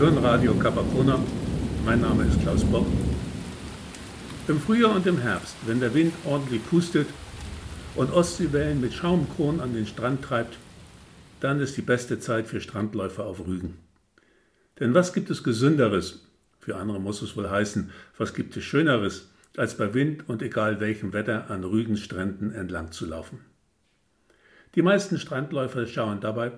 hören Radio Capacona. Mein Name ist Klaus Bock. Im Frühjahr und im Herbst, wenn der Wind ordentlich pustet und Ostseewellen mit Schaumkronen an den Strand treibt, dann ist die beste Zeit für Strandläufer auf Rügen. Denn was gibt es Gesünderes, für andere muss es wohl heißen, was gibt es Schöneres, als bei Wind und egal welchem Wetter an Rügens Stränden entlang zu laufen. Die meisten Strandläufer schauen dabei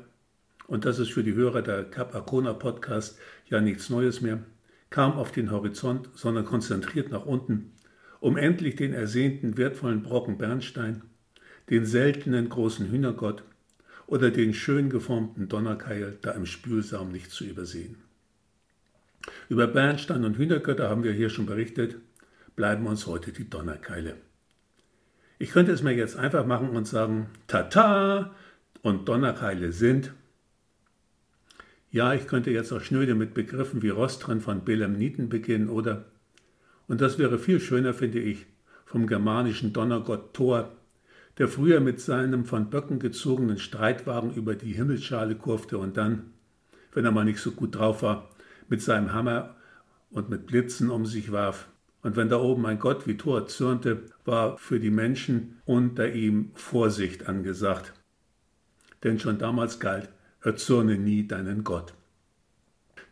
und das ist für die Hörer der Cap Arcona Podcast ja nichts Neues mehr, kaum auf den Horizont, sondern konzentriert nach unten, um endlich den ersehnten wertvollen Brocken Bernstein, den seltenen großen Hühnergott oder den schön geformten Donnerkeil da im Spülsaum nicht zu übersehen. Über Bernstein und Hühnergötter haben wir hier schon berichtet, bleiben uns heute die Donnerkeile. Ich könnte es mir jetzt einfach machen und sagen, Tata und Donnerkeile sind ja, ich könnte jetzt auch schnöde mit Begriffen wie Rostren von Belemniten beginnen oder, und das wäre viel schöner, finde ich, vom germanischen Donnergott Thor, der früher mit seinem von Böcken gezogenen Streitwagen über die Himmelsschale kurfte und dann, wenn er mal nicht so gut drauf war, mit seinem Hammer und mit Blitzen um sich warf. Und wenn da oben ein Gott wie Thor zürnte, war für die Menschen unter ihm Vorsicht angesagt. Denn schon damals galt, erzürne nie deinen Gott.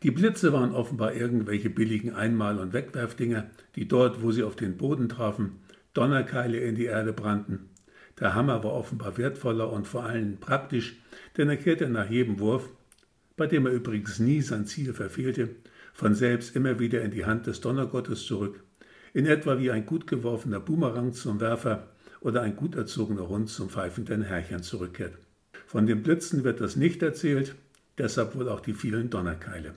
Die Blitze waren offenbar irgendwelche billigen Einmal- und Wegwerfdinger, die dort, wo sie auf den Boden trafen, Donnerkeile in die Erde brannten. Der Hammer war offenbar wertvoller und vor allem praktisch, denn er kehrte nach jedem Wurf, bei dem er übrigens nie sein Ziel verfehlte, von selbst immer wieder in die Hand des Donnergottes zurück, in etwa wie ein gut geworfener Boomerang zum Werfer oder ein gut erzogener Hund zum pfeifenden Herrchen zurückkehrt. Von den Blitzen wird das nicht erzählt, deshalb wohl auch die vielen Donnerkeile.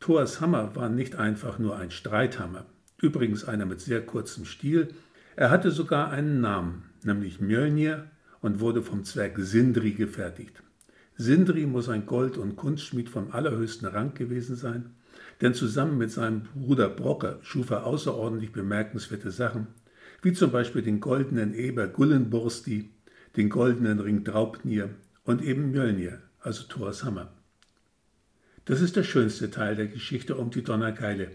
Thors Hammer war nicht einfach nur ein Streithammer, übrigens einer mit sehr kurzem Stiel, er hatte sogar einen Namen, nämlich Mjölnir und wurde vom Zwerg Sindri gefertigt. Sindri muss ein Gold- und Kunstschmied vom allerhöchsten Rang gewesen sein, denn zusammen mit seinem Bruder Brocke schuf er außerordentlich bemerkenswerte Sachen, wie zum Beispiel den goldenen Eber Gullenbursti, den goldenen Ring Draupnir und eben Mjölnir, also Thors Hammer. Das ist der schönste Teil der Geschichte um die Donnerkeile.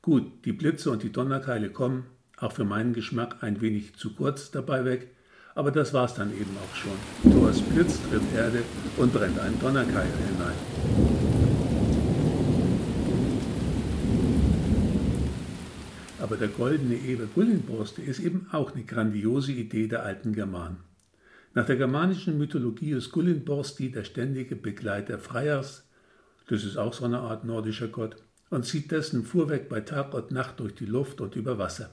Gut, die Blitze und die Donnerkeile kommen, auch für meinen Geschmack ein wenig zu kurz dabei weg, aber das war's dann eben auch schon. Thors Blitz trifft Erde und brennt einen Donnerkeil hinein. Aber der goldene Eber Gullinborste ist eben auch eine grandiose Idee der alten Germanen. Nach der germanischen Mythologie ist Gullinborsti der ständige Begleiter Freyers, das ist auch so eine Art nordischer Gott, und zieht dessen Fuhrwerk bei Tag und Nacht durch die Luft und über Wasser.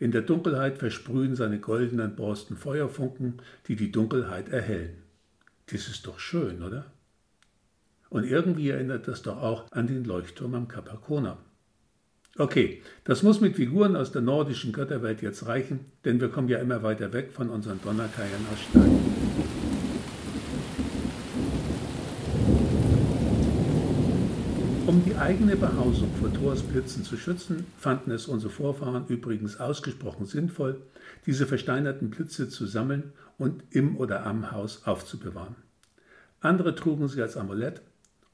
In der Dunkelheit versprühen seine goldenen Borsten Feuerfunken, die die Dunkelheit erhellen. Das ist doch schön, oder? Und irgendwie erinnert das doch auch an den Leuchtturm am Capacona. Okay, das muss mit Figuren aus der nordischen Götterwelt jetzt reichen, denn wir kommen ja immer weiter weg von unseren Donnerkeiern aus Stein. Um die eigene Behausung vor Thors Blitzen zu schützen, fanden es unsere Vorfahren übrigens ausgesprochen sinnvoll, diese versteinerten Blitze zu sammeln und im oder am Haus aufzubewahren. Andere trugen sie als Amulett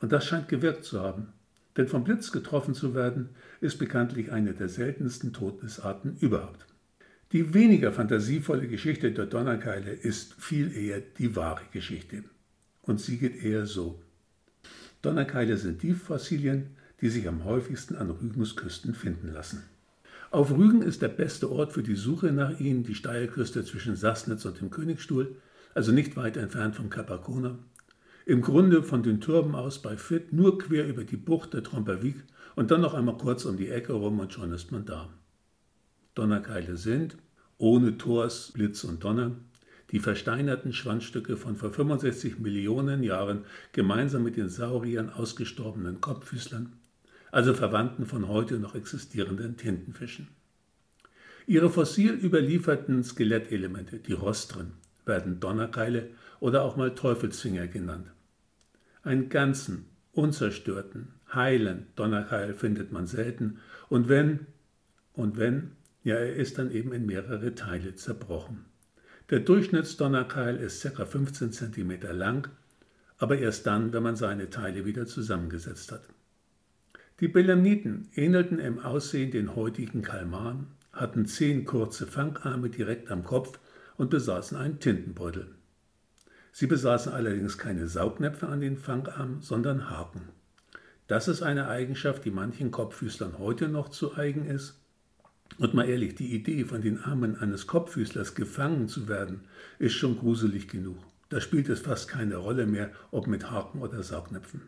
und das scheint gewirkt zu haben. Denn vom Blitz getroffen zu werden, ist bekanntlich eine der seltensten Todesarten überhaupt. Die weniger fantasievolle Geschichte der Donnerkeile ist viel eher die wahre Geschichte. Und sie geht eher so. Donnerkeile sind die Fossilien, die sich am häufigsten an Rügens Küsten finden lassen. Auf Rügen ist der beste Ort für die Suche nach ihnen die Steilküste zwischen Sassnitz und dem Königsstuhl, also nicht weit entfernt vom Capacona, im Grunde von den Türmen aus bei Fitt nur quer über die Bucht der Tromperwiek und dann noch einmal kurz um die Ecke rum und schon ist man da. Donnerkeile sind, ohne Thors, Blitz und Donner, die versteinerten Schwanzstücke von vor 65 Millionen Jahren gemeinsam mit den Sauriern ausgestorbenen Kopffüßlern, also Verwandten von heute noch existierenden Tintenfischen. Ihre fossil überlieferten Skelettelemente, die Rostren, werden Donnerkeile oder auch mal Teufelsfinger genannt. Einen ganzen, unzerstörten, heilen Donnerkeil findet man selten und wenn, und wenn, ja, er ist dann eben in mehrere Teile zerbrochen. Der Durchschnittsdonnerkeil ist ca. 15 cm lang, aber erst dann, wenn man seine Teile wieder zusammengesetzt hat. Die Belemniten ähnelten im Aussehen den heutigen Kalmaren, hatten zehn kurze Fangarme direkt am Kopf und besaßen einen Tintenbeutel. Sie besaßen allerdings keine Saugnäpfe an den Fangarmen, sondern Haken. Das ist eine Eigenschaft, die manchen Kopffüßlern heute noch zu eigen ist. Und mal ehrlich, die Idee, von den Armen eines Kopffüßlers gefangen zu werden, ist schon gruselig genug. Da spielt es fast keine Rolle mehr, ob mit Haken oder Saugnäpfen.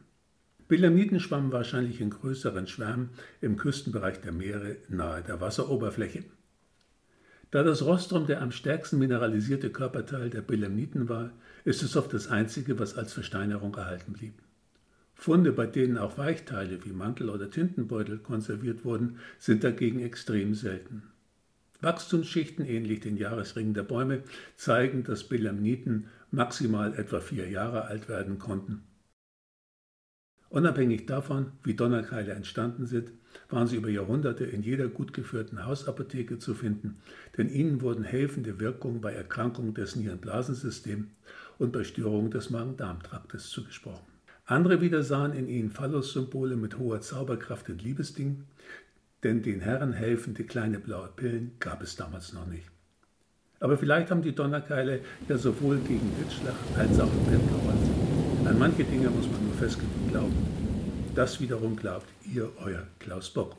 Belemniten schwammen wahrscheinlich in größeren Schwärmen im Küstenbereich der Meere nahe der Wasseroberfläche. Da das Rostrum der am stärksten mineralisierte Körperteil der Belemniten war, ist es oft das einzige, was als Versteinerung erhalten blieb. Funde, bei denen auch Weichteile wie Mantel oder Tintenbeutel konserviert wurden, sind dagegen extrem selten. Wachstumsschichten ähnlich den Jahresringen der Bäume zeigen, dass Belemniten maximal etwa vier Jahre alt werden konnten. Unabhängig davon, wie Donnerkeile entstanden sind, waren sie über Jahrhunderte in jeder gut geführten Hausapotheke zu finden, denn ihnen wurden helfende Wirkungen bei Erkrankungen des Nierenblasensystems und bei Störungen des Magen-Darm-Traktes zugesprochen. Andere wieder sahen in ihnen Phallus-Symbole mit hoher Zauberkraft und Liebesding, denn den Herren helfende kleine blaue Pillen gab es damals noch nicht. Aber vielleicht haben die Donnerkeile ja sowohl gegen Blitzschlag als auch im Bett geholfen. An manche Dinge muss man nur fest glauben. Das wiederum glaubt ihr, euer Klaus Bock.